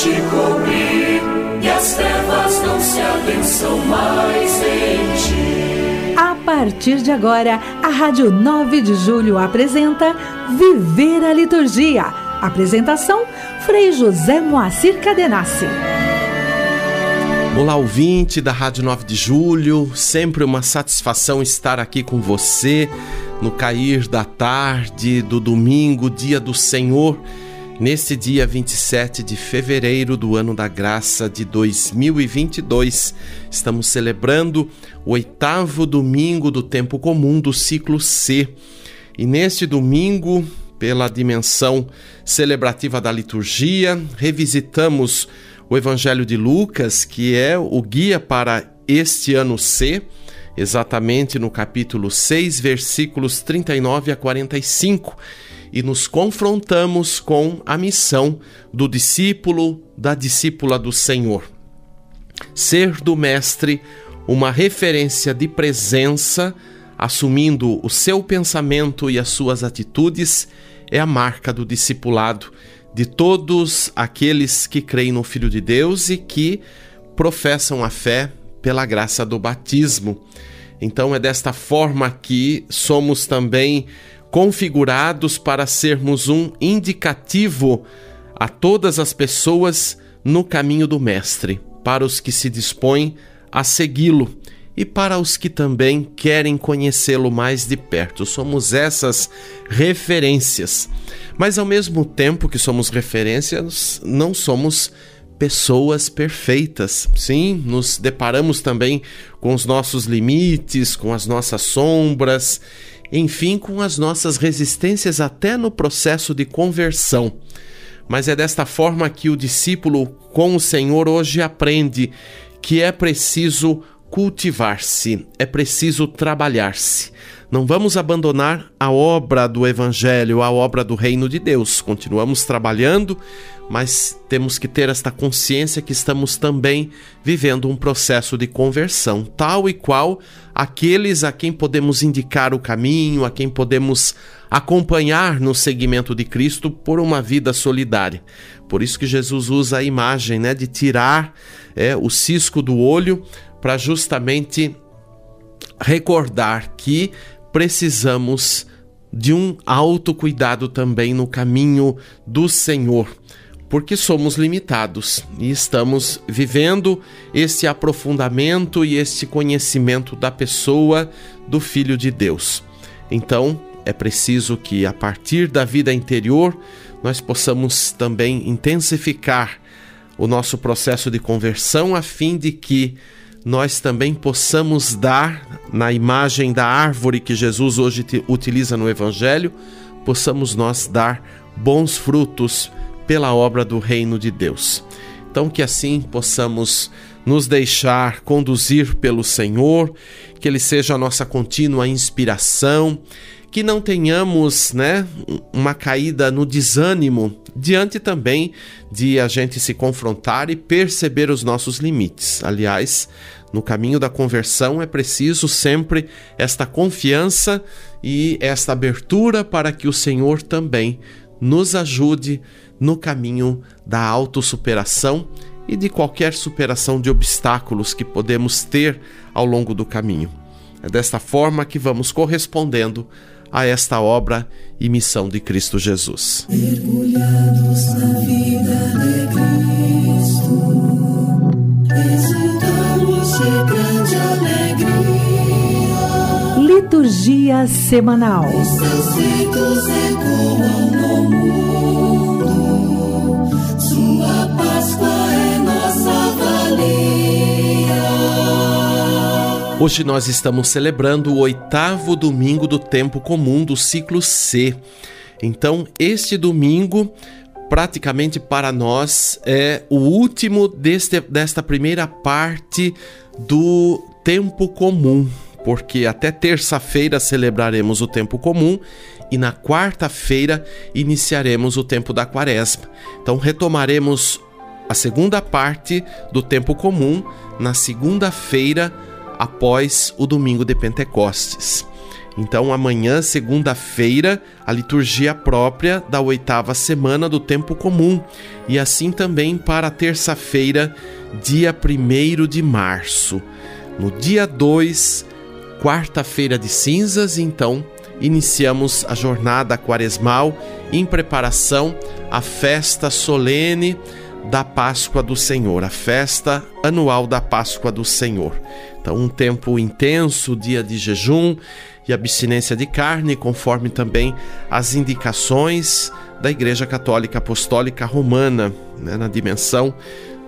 te cobrir e as trevas não se adensam mais em ti. A partir de agora, a Rádio 9 de Julho apresenta Viver a Liturgia. Apresentação: Frei José Moacir Cadenassi. Olá, ouvinte da Rádio 9 de Julho, sempre uma satisfação estar aqui com você no cair da tarde do domingo, dia do Senhor, nesse dia 27 de fevereiro do ano da graça de 2022. Estamos celebrando o oitavo domingo do tempo comum do ciclo C. E neste domingo, pela dimensão celebrativa da liturgia, revisitamos o Evangelho de Lucas, que é o guia para este ano C, exatamente no capítulo 6, versículos 39 a 45, e nos confrontamos com a missão do discípulo, da discípula do Senhor. Ser do Mestre uma referência de presença, assumindo o seu pensamento e as suas atitudes, é a marca do discipulado de todos aqueles que creem no Filho de Deus e que professam a fé pela graça do batismo. Então é desta forma que somos também configurados para sermos um indicativo a todas as pessoas no caminho do Mestre, para os que se dispõem a segui-lo e para os que também querem conhecê-lo mais de perto. Somos essas referências. Mas ao mesmo tempo que somos referências, não somos pessoas perfeitas. Sim, nos deparamos também com os nossos limites, com as nossas sombras, enfim, com as nossas resistências até no processo de conversão. Mas é desta forma que o discípulo com o Senhor hoje aprende que é preciso cultivar-se, é preciso trabalhar-se. Não vamos abandonar a obra do Evangelho, a obra do Reino de Deus. Continuamos trabalhando, mas temos que ter esta consciência que estamos também vivendo um processo de conversão, tal e qual aqueles a quem podemos indicar o caminho, a quem podemos acompanhar no seguimento de Cristo por uma vida solidária. Por isso que Jesus usa a imagem né, de tirar é, o cisco do olho para justamente recordar que precisamos de um autocuidado também no caminho do Senhor, porque somos limitados e estamos vivendo esse aprofundamento e esse conhecimento da pessoa do Filho de Deus. Então, é preciso que a partir da vida interior nós possamos também intensificar o nosso processo de conversão a fim de que nós também possamos dar, na imagem da árvore que Jesus hoje utiliza no Evangelho, possamos nós dar bons frutos pela obra do reino de Deus. Então, que assim possamos nos deixar conduzir pelo Senhor, que Ele seja a nossa contínua inspiração, que não tenhamos né, uma caída no desânimo diante também de a gente se confrontar e perceber os nossos limites. Aliás, no caminho da conversão é preciso sempre esta confiança e esta abertura para que o Senhor também nos ajude no caminho da autossuperação e de qualquer superação de obstáculos que podemos ter ao longo do caminho. É desta forma que vamos correspondendo a esta obra e missão de Cristo Jesus. Mergulhados na vida de Cristo, exultamos de grande alegria. Liturgia semanal. Os seus feitos ecoam no mundo, sua Páscoa é nossa valia. Hoje nós estamos celebrando o oitavo domingo do tempo comum do ciclo C. Então, este domingo, praticamente para nós, é o último deste, desta primeira parte do tempo comum, porque até terça-feira celebraremos o tempo comum e na quarta-feira iniciaremos o tempo da quaresma. Então, retomaremos a segunda parte do tempo comum na segunda-feira após o domingo de Pentecostes. Então, amanhã, segunda-feira, a liturgia própria da oitava semana do tempo comum, e assim também para terça-feira, dia 1 de março. No dia 2, quarta-feira de cinzas, então, iniciamos a jornada quaresmal em preparação à festa solene da Páscoa do Senhor, a festa anual da Páscoa do Senhor. Então, um tempo intenso, dia de jejum e abstinência de carne, conforme também as indicações da Igreja Católica Apostólica Romana, né, na dimensão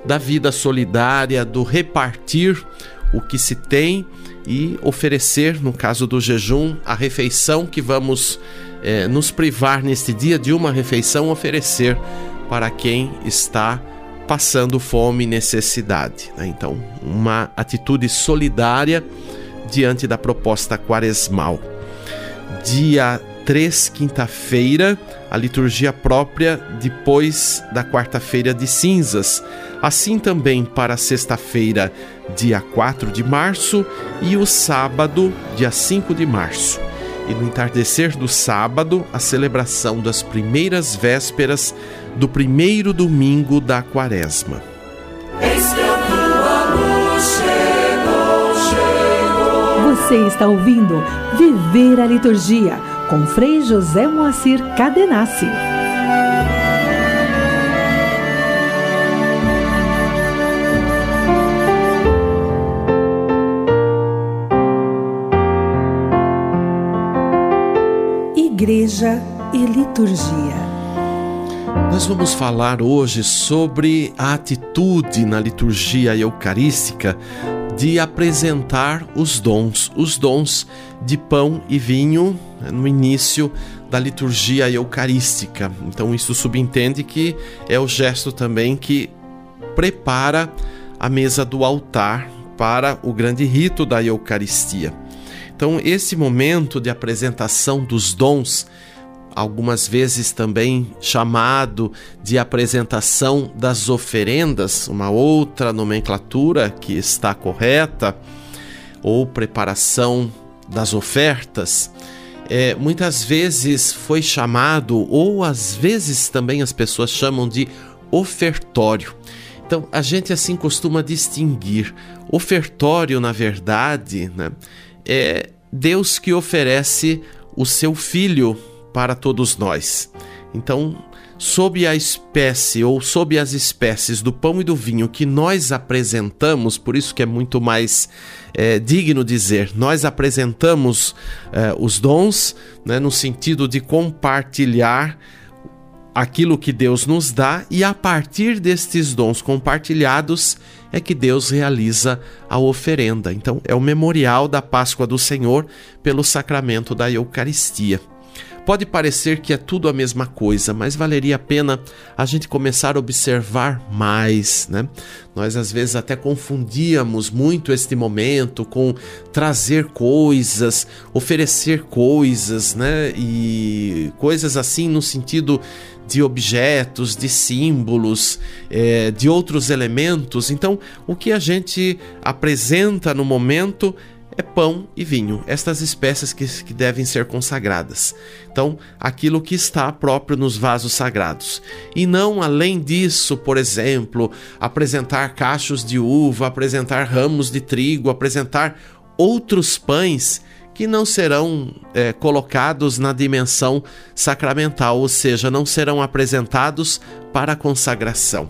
da vida solidária, do repartir o que se tem e oferecer, no caso do jejum, a refeição que vamos eh, nos privar neste dia de uma refeição, oferecer para quem está passando fome e necessidade. Né? Então, uma atitude solidária diante da proposta quaresmal. Dia 3, quinta-feira, a liturgia própria depois da quarta-feira de cinzas. Assim também para sexta-feira, dia 4 de março, e o sábado, dia 5 de março. E no entardecer do sábado, a celebração das primeiras vésperas do primeiro domingo da quaresma. Você está ouvindo Viver a Liturgia com Frei José Moacir Cadenassi. Igreja e Liturgia. Nós vamos falar hoje sobre a atitude na liturgia eucarística de apresentar os dons, os dons de pão e vinho né, no início da liturgia eucarística. Então, isso subentende que é o gesto também que prepara a mesa do altar para o grande rito da Eucaristia. Então, esse momento de apresentação dos dons algumas vezes também chamado de apresentação das oferendas, uma outra nomenclatura que está correta, ou preparação das ofertas, é, muitas vezes foi chamado, ou às vezes também as pessoas chamam de ofertório. Então a gente assim costuma distinguir. Ofertório, na verdade, né, é Deus que oferece o seu filho para todos nós. Então, sob a espécie ou sob as espécies do pão e do vinho que nós apresentamos, por isso que é muito mais é, digno dizer, nós apresentamos é, os dons né, no sentido de compartilhar aquilo que Deus nos dá e a partir destes dons compartilhados é que Deus realiza a oferenda. Então, é o memorial da Páscoa do Senhor pelo sacramento da Eucaristia. Pode parecer que é tudo a mesma coisa, mas valeria a pena a gente começar a observar mais, né? Nós às vezes até confundíamos muito este momento com trazer coisas, oferecer coisas, né? E coisas assim no sentido de objetos, de símbolos, é, de outros elementos. Então, o que a gente apresenta no momento é pão e vinho, estas espécies que, que devem ser consagradas. Então, aquilo que está próprio nos vasos sagrados. E não, além disso, por exemplo, apresentar cachos de uva, apresentar ramos de trigo, apresentar outros pães que não serão é, colocados na dimensão sacramental, ou seja, não serão apresentados para consagração.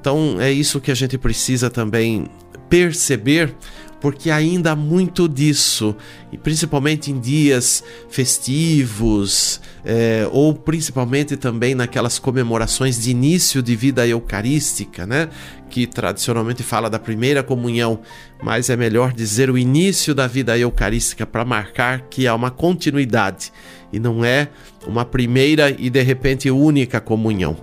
Então, é isso que a gente precisa também perceber porque ainda há muito disso, e principalmente em dias festivos, é, ou principalmente também naquelas comemorações de início de vida eucarística, né? que tradicionalmente fala da primeira comunhão, mas é melhor dizer o início da vida eucarística para marcar que há uma continuidade e não é uma primeira e de repente única comunhão.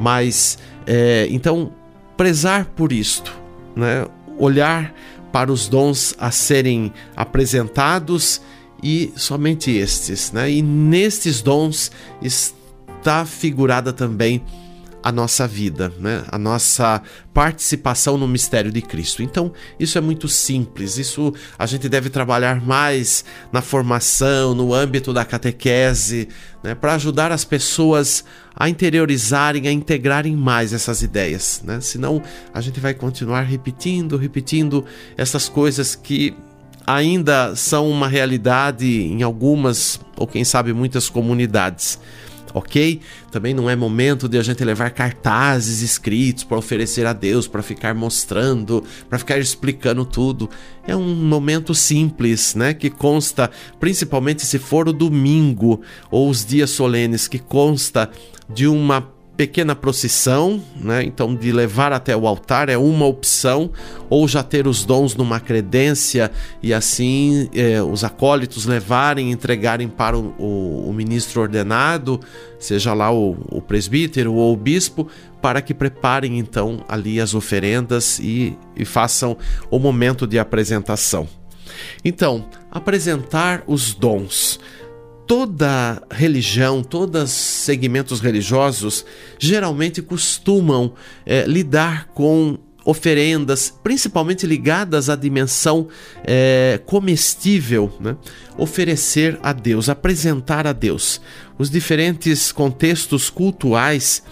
Mas é, então prezar por isto, né? olhar para os dons a serem apresentados e somente estes, né? E nestes dons está figurada também a nossa vida, né? a nossa participação no mistério de Cristo. Então, isso é muito simples, isso a gente deve trabalhar mais na formação, no âmbito da catequese, né? para ajudar as pessoas a interiorizarem, a integrarem mais essas ideias. Né? Senão, a gente vai continuar repetindo, repetindo essas coisas que ainda são uma realidade em algumas, ou quem sabe muitas comunidades ok? Também não é momento de a gente levar cartazes escritos para oferecer a Deus, para ficar mostrando, para ficar explicando tudo. É um momento simples, né? Que consta, principalmente se for o domingo ou os dias solenes, que consta de uma pequena procissão, né? Então, de levar até o altar é uma opção, ou já ter os dons numa credência e assim eh, os acólitos levarem, entregarem para o, o, o ministro ordenado, seja lá o, o, presbítero ou o bispo, para que preparem então ali as oferendas e, e façam o momento de apresentação. Então, apresentar os dons toda religião, todos segmentos religiosos geralmente costumam é, lidar com oferendas, principalmente ligadas à dimensão é, comestível, né? oferecer a Deus, apresentar a Deus. Os diferentes contextos cultuais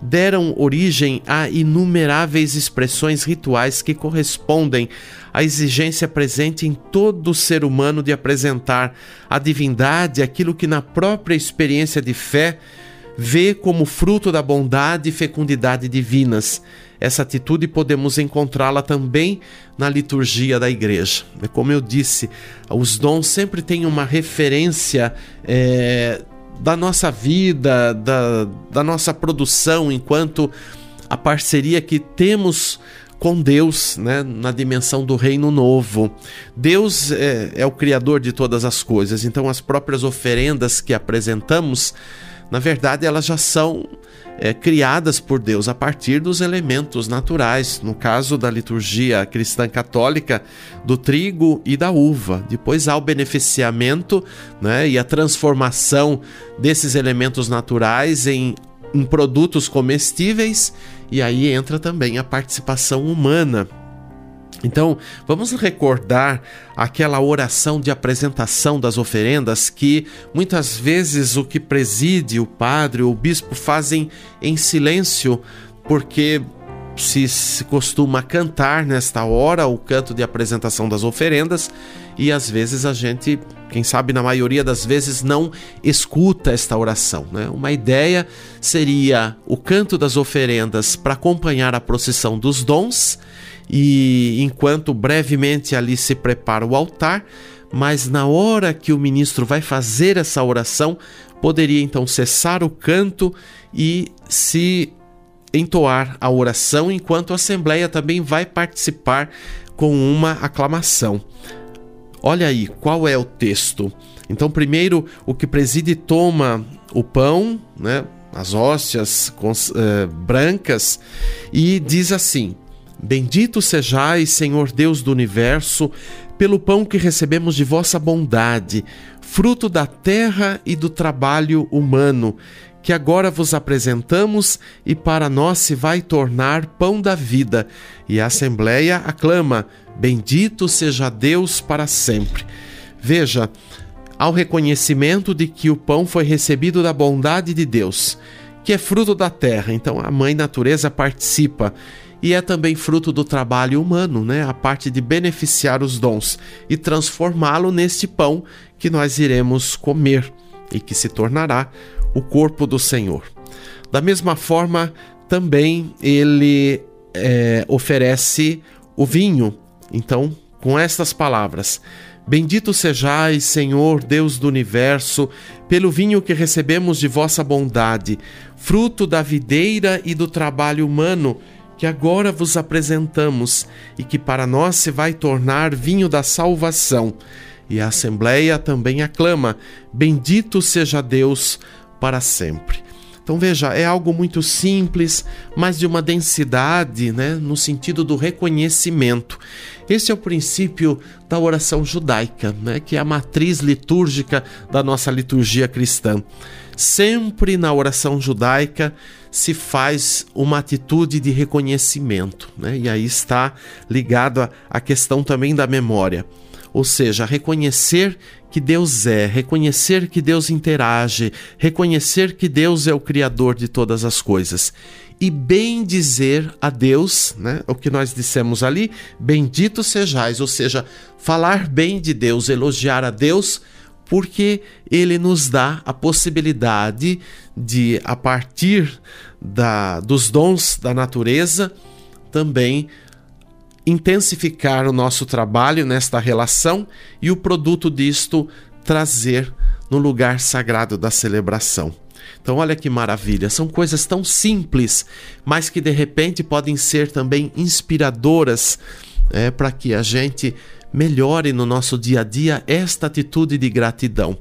deram origem a inumeráveis expressões rituais que correspondem à exigência presente em todo ser humano de apresentar à divindade aquilo que, na própria experiência de fé, vê como fruto da bondade e fecundidade divinas. Essa atitude podemos encontrá-la também na liturgia da igreja. Como eu disse, os dons sempre têm uma referência. É, da nossa vida, da, da nossa produção, enquanto a parceria que temos com Deus, né, na dimensão do reino novo. Deus é, é, o Criador de todas as coisas, então as próprias oferendas que apresentamos, na verdade, elas já são é, criadas por Deus a partir dos elementos naturais, no caso da liturgia cristã católica, do trigo e da uva. Depois há o beneficiamento né, e a transformação desses elementos naturais em, em produtos comestíveis, e aí entra também a participação humana. Então, vamos recordar aquela oração de apresentação das oferendas que muitas vezes o que preside o padre o bispo fazem em silêncio, porque se, se costuma cantar nesta hora o canto de apresentação das oferendas e às vezes a gente, quem sabe na maioria das vezes, não escuta esta oração. Né? Uma ideia seria o canto das oferendas para acompanhar a procissão dos dons e enquanto brevemente ali se prepara o altar, mas na hora que o ministro vai fazer essa oração, poderia então cessar o canto e se entoar a oração, enquanto a Assembleia também vai participar com uma aclamação. Olha aí, qual é o texto? Então, primeiro, o que preside toma o pão, né, as hóstias com, eh, brancas, e diz assim: Bendito sejais, Senhor Deus do universo, pelo pão que recebemos de vossa bondade, fruto da terra e do trabalho humano, que agora vos apresentamos e para nós se vai tornar pão da vida. E a Assembleia aclama: Bendito seja Deus para sempre. Veja, ao reconhecimento de que o pão foi recebido da bondade de Deus, que é fruto da terra, então a mãe natureza participa e é também fruto do trabalho humano, né? A parte de beneficiar os dons e transformá-lo neste pão que nós iremos comer e que se tornará o corpo do Senhor. Da mesma forma, também ele é, oferece o vinho. Então, com estas palavras: Bendito sejais, Senhor, Deus do universo, pelo vinho que recebemos de vossa bondade, fruto da videira e do trabalho humano que agora vos apresentamos e que para nós se vai tornar vinho da salvação. E a Assembleia também aclama: Bendito seja Deus para sempre. Então veja, é algo muito simples, mas de uma densidade, né, no sentido do reconhecimento. Esse é o princípio da oração judaica, né, que é a matriz litúrgica da nossa liturgia cristã. sempre na oração judaica se faz uma atitude de reconhecimento, né? e aí está ligado à questão também da memória. Ou seja, reconhecer que Deus é, reconhecer que Deus interage, reconhecer que Deus é o Criador de todas as coisas. E bem dizer a Deus, né? O que nós dissemos ali, bendito sejais, ou seja, falar bem de Deus, elogiar a Deus, porque ele nos dá a possibilidade de, a partir da, dos dons da natureza, também intensificar o nosso trabalho nesta relação e o produto disto trazer no lugar sagrado da celebração. Então, olha que maravilha, são coisas tão simples, mas que de repente podem ser também inspiradoras é, para que a gente melhore no nosso dia a dia esta atitude de gratidão.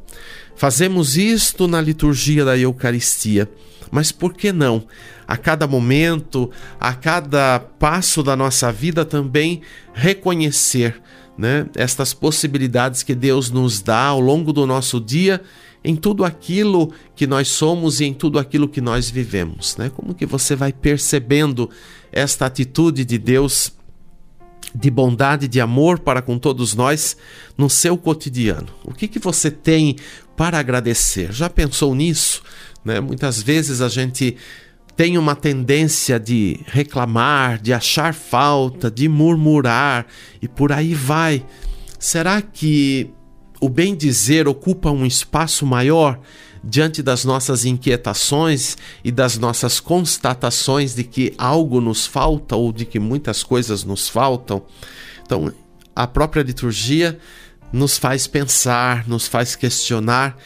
Fazemos isto na liturgia da Eucaristia, mas por que não? A cada momento, a cada passo da nossa vida também reconhecer né, estas possibilidades que Deus nos dá ao longo do nosso dia em tudo aquilo que nós somos e em tudo aquilo que nós vivemos, né? Como que você vai percebendo esta atitude de Deus de bondade, de amor para com todos nós no seu cotidiano. O que, que você tem para agradecer? Já pensou nisso? Né? Muitas vezes a gente tem uma tendência de reclamar, de achar falta, de murmurar e por aí vai. Será que o bem dizer ocupa um espaço maior diante das nossas inquietações e das nossas constatações de que algo nos falta ou de que muitas coisas nos faltam. Então, a própria liturgia nos faz pensar, nos faz questionar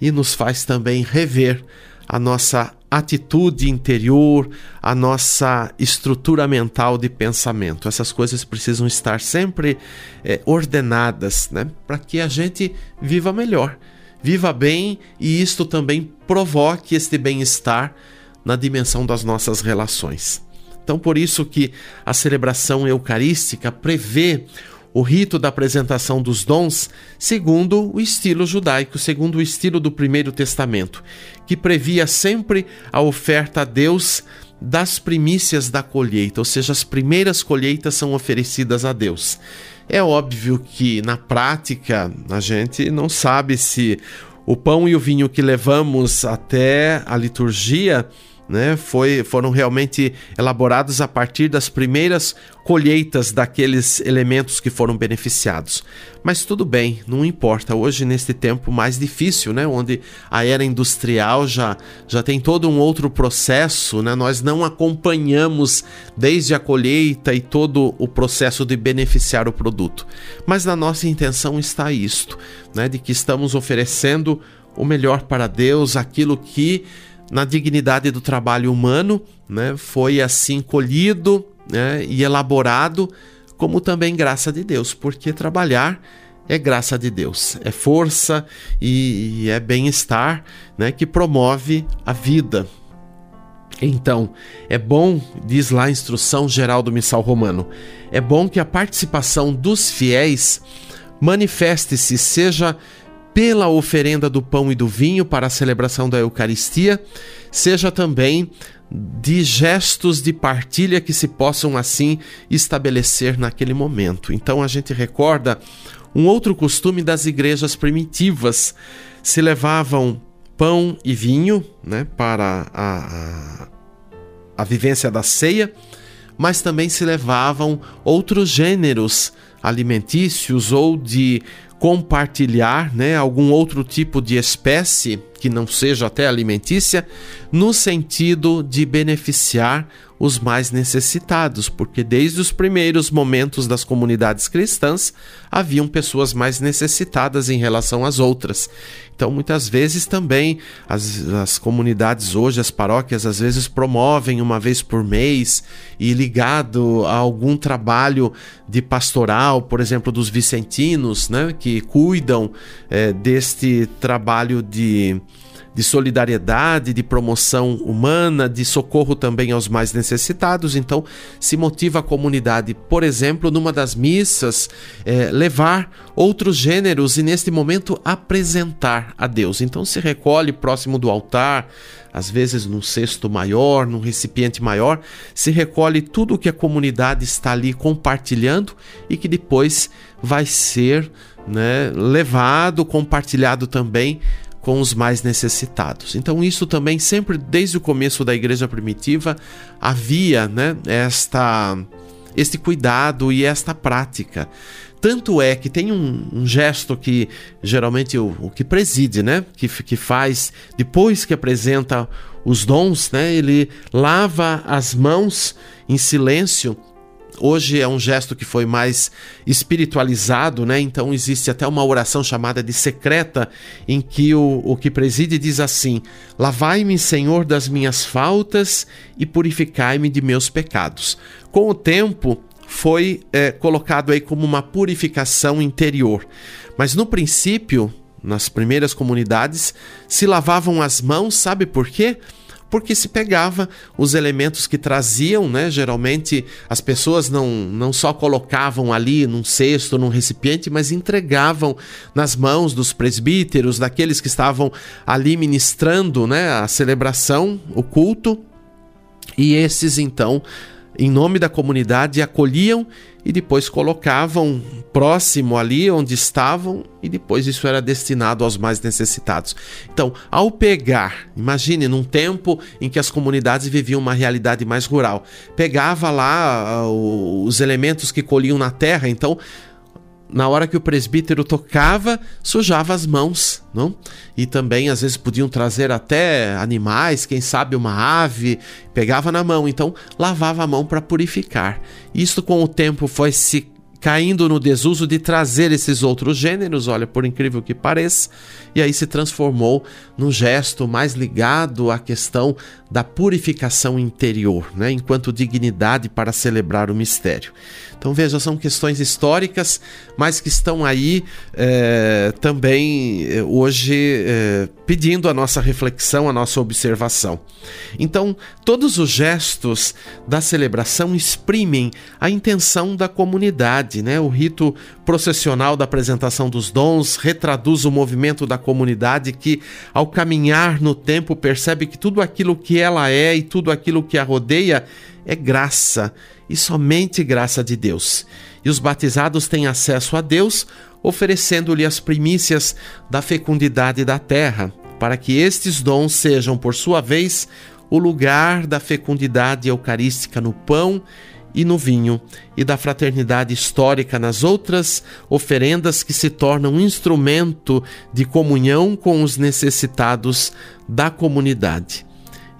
e nos faz também rever a nossa atitude interior, a nossa estrutura mental de pensamento. Essas coisas precisam estar sempre é, ordenadas, né? Para que a gente viva melhor viva bem e isto também provoque este bem-estar na dimensão das nossas relações. Então, por isso que a celebração eucarística prevê o rito da apresentação dos dons segundo o estilo judaico, segundo o estilo do Primeiro Testamento, que previa sempre a oferta a Deus das primícias da colheita, ou seja, as primeiras colheitas são oferecidas a Deus. É óbvio que na prática a gente não sabe se o pão e o vinho que levamos até a liturgia né, foi, foram realmente elaborados a partir das primeiras colheitas daqueles elementos que foram beneficiados. Mas tudo bem, não importa. Hoje, neste tempo mais difícil, né, onde a era industrial já, já tem todo um outro processo, né, nós não acompanhamos desde a colheita e todo o processo de beneficiar o produto. Mas na nossa intenção está isto, né, de que estamos oferecendo o melhor para Deus, aquilo que na dignidade do trabalho humano, né, foi assim colhido né, e elaborado, como também graça de Deus, porque trabalhar é graça de Deus, é força e, e é bem-estar né, que promove a vida. Então, é bom, diz lá a instrução geral do Missal Romano, é bom que a participação dos fiéis manifeste-se, seja pela oferenda do pão e do vinho para a celebração da Eucaristia, seja também de gestos de partilha que se possam assim estabelecer naquele momento. Então a gente recorda um outro costume das igrejas primitivas. Se levavam pão e vinho né, para a, a, a vivência da ceia, mas também se levavam outros gêneros alimentícios ou de compartilhar né, algum outro tipo de espécie que não seja até alimentícia, no sentido de beneficiar os mais necessitados, porque desde os primeiros momentos das comunidades cristãs haviam pessoas mais necessitadas em relação às outras. Então, muitas vezes também as, as comunidades hoje, as paróquias, às vezes promovem uma vez por mês e ligado a algum trabalho de pastoral, por exemplo, dos vicentinos, né, que cuidam é, deste trabalho de de solidariedade, de promoção humana, de socorro também aos mais necessitados. Então, se motiva a comunidade, por exemplo, numa das missas, é, levar outros gêneros e, neste momento, apresentar a Deus. Então, se recolhe próximo do altar, às vezes num cesto maior, num recipiente maior, se recolhe tudo o que a comunidade está ali compartilhando e que depois vai ser né, levado, compartilhado também com os mais necessitados. Então isso também sempre desde o começo da igreja primitiva havia, né, esta este cuidado e esta prática. Tanto é que tem um, um gesto que geralmente o, o, que preside, né? Que, que faz depois que apresenta os dons, né? Ele lava as mãos em silêncio Hoje é um gesto que foi mais espiritualizado, né? Então existe até uma oração chamada de secreta, em que o, o que preside diz assim: Lavai-me, Senhor, das minhas faltas e purificai-me de meus pecados. Com o tempo, foi é, colocado aí como uma purificação interior. Mas no princípio, nas primeiras comunidades, se lavavam as mãos, sabe por quê? porque se pegava os elementos que traziam, né? Geralmente as pessoas não, não só colocavam ali num cesto, num recipiente, mas entregavam nas mãos dos presbíteros, daqueles que estavam ali ministrando, né? A celebração, o culto. E esses então em nome da comunidade, acolhiam e depois colocavam próximo ali onde estavam e depois isso era destinado aos mais necessitados. Então, ao pegar, imagine num tempo em que as comunidades viviam uma realidade mais rural, pegava lá uh, os elementos que colhiam na terra, então na hora que o presbítero tocava, sujava as mãos, não? E também às vezes podiam trazer até animais, quem sabe uma ave, pegava na mão, então lavava a mão para purificar. Isto com o tempo foi se caindo no desuso de trazer esses outros gêneros, olha, por incrível que pareça, e aí se transformou num gesto mais ligado à questão da purificação interior, né, enquanto dignidade para celebrar o mistério. Então veja, são questões históricas, mas que estão aí é, também eh, hoje é, pedindo a nossa reflexão, a nossa observação. Então, todos os gestos da celebração exprimem a intenção da comunidade, né? O rito processional da apresentação dos dons retraduz o movimento da comunidade que, ao caminhar no tempo, percebe que tudo aquilo que ela é e tudo aquilo que a rodeia é graça e somente graça de Deus. E os batizados têm acesso a Deus, oferecendo-lhe as primícias da fecundidade da terra, para que estes dons sejam, por sua vez, o lugar da fecundidade eucarística no pão e no vinho, e da fraternidade histórica nas outras oferendas que se tornam instrumento de comunhão com os necessitados da comunidade.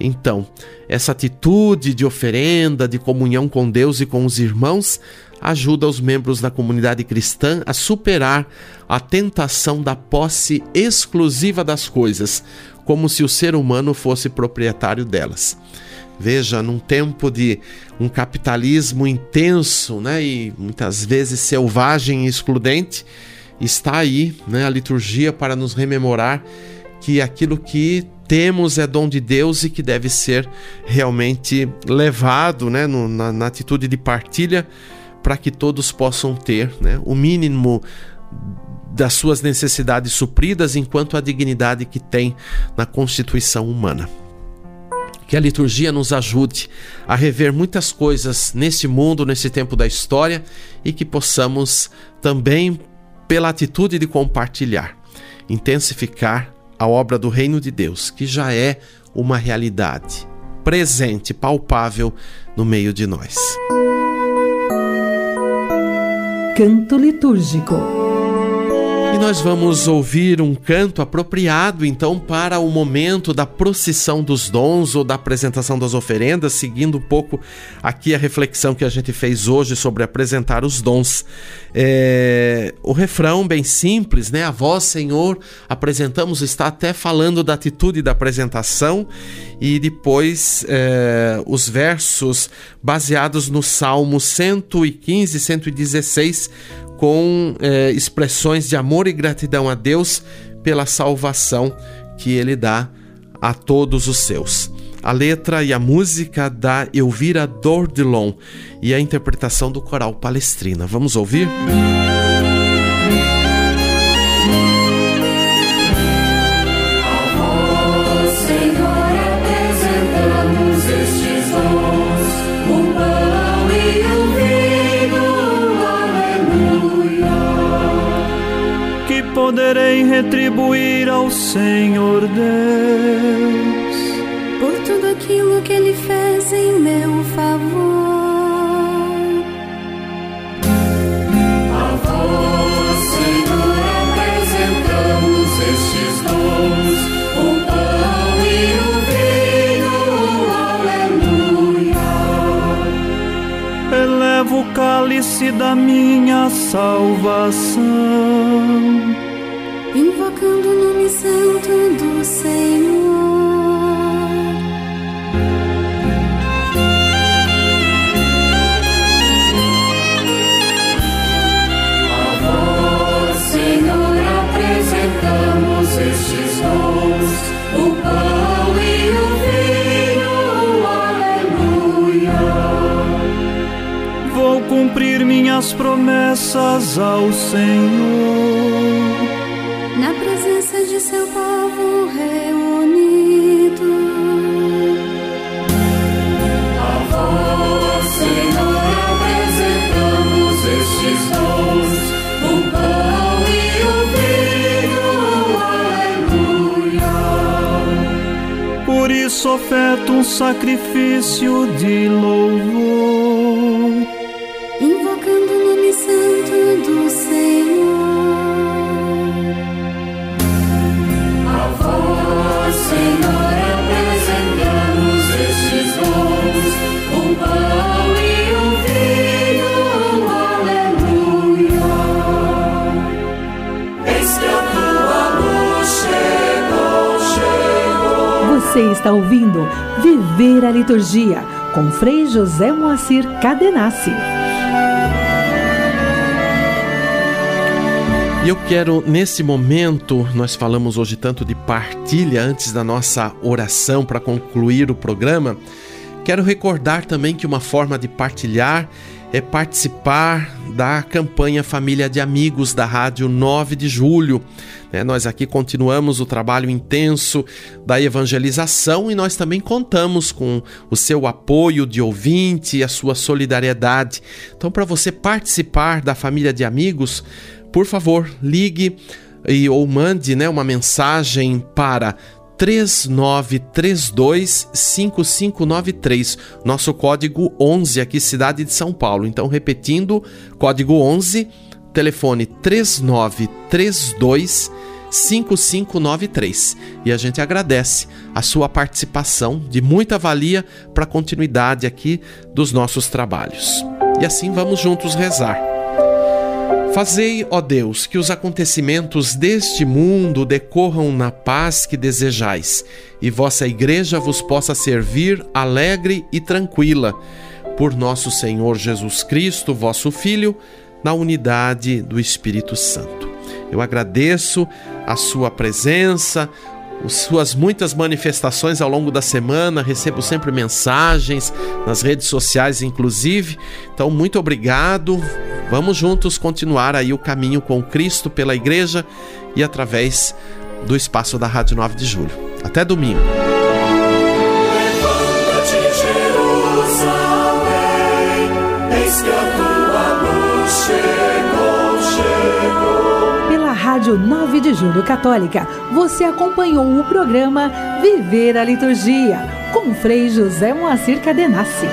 Então, essa atitude de oferenda, de comunhão com Deus e com os irmãos, ajuda os membros da comunidade cristã a superar a tentação da posse exclusiva das coisas, como se o ser humano fosse proprietário delas. Veja, num tempo de um capitalismo intenso, né, e muitas vezes selvagem e excludente, está aí, né, a liturgia para nos rememorar que aquilo que temos é dom de Deus e que deve ser realmente levado né, no, na, na atitude de partilha para que todos possam ter né, o mínimo das suas necessidades supridas enquanto a dignidade que tem na constituição humana. Que a liturgia nos ajude a rever muitas coisas neste mundo, nesse tempo da história e que possamos também, pela atitude de compartilhar, intensificar a obra do reino de Deus, que já é uma realidade, presente, palpável no meio de nós. Canto litúrgico nós vamos ouvir um canto apropriado então para o momento da procissão dos dons ou da apresentação das oferendas, seguindo um pouco aqui a reflexão que a gente fez hoje sobre apresentar os dons. É, o refrão bem simples, né? A voz, Senhor, apresentamos, está até falando da atitude da apresentação e depois é, os versos baseados no Salmo 115 e 116 com expressões de amor e gratidão a Deus pela salvação que Ele dá a todos os seus. A letra e a música da Elvira Dordelon e a interpretação do coral Palestrina. Vamos ouvir? Música retribuir ao Senhor Deus por tudo aquilo que Ele fez em meu favor. A vós, Senhor, apresentamos estes dons, o pão e o vinho, aleluia. Elevo o cálice da minha salvação invocando o nome santo do Senhor. A vós, Senhor, apresentamos estes dons, o pão e o vinho, aleluia. Vou cumprir minhas promessas ao Senhor seu povo reunido. A vós, Senhor, apresentamos estes dons, o pão e o vinho, aleluia. Por isso oferto um sacrifício de louvor, Você está ouvindo Viver a Liturgia com Frei José Moacir Cadenassi. E eu quero, nesse momento, nós falamos hoje tanto de partilha antes da nossa oração para concluir o programa. Quero recordar também que uma forma de partilhar é participar da campanha Família de Amigos da Rádio 9 de Julho. É, nós aqui continuamos o trabalho intenso da evangelização e nós também contamos com o seu apoio de ouvinte e a sua solidariedade. Então, para você participar da Família de Amigos, por favor, ligue e, ou mande né, uma mensagem para 3932 5593, nosso código 11 aqui cidade de São Paulo. Então repetindo, código 11, telefone 3932 5593. E a gente agradece a sua participação de muita valia para a continuidade aqui dos nossos trabalhos. E assim vamos juntos rezar. Fazei, ó Deus, que os acontecimentos deste mundo decorram na paz que desejais, e vossa Igreja vos possa servir alegre e tranquila. Por nosso Senhor Jesus Cristo, vosso Filho, na unidade do Espírito Santo. Eu agradeço a sua presença, suas muitas manifestações ao longo da semana, recebo sempre mensagens nas redes sociais, inclusive. Então, muito obrigado. Vamos juntos continuar aí o caminho com Cristo pela igreja e através do espaço da Rádio 9 de Julho. Até domingo. Pela Rádio 9 de Julho Católica, você acompanhou o programa Viver a Liturgia com Frei José Moacir Cadenassi.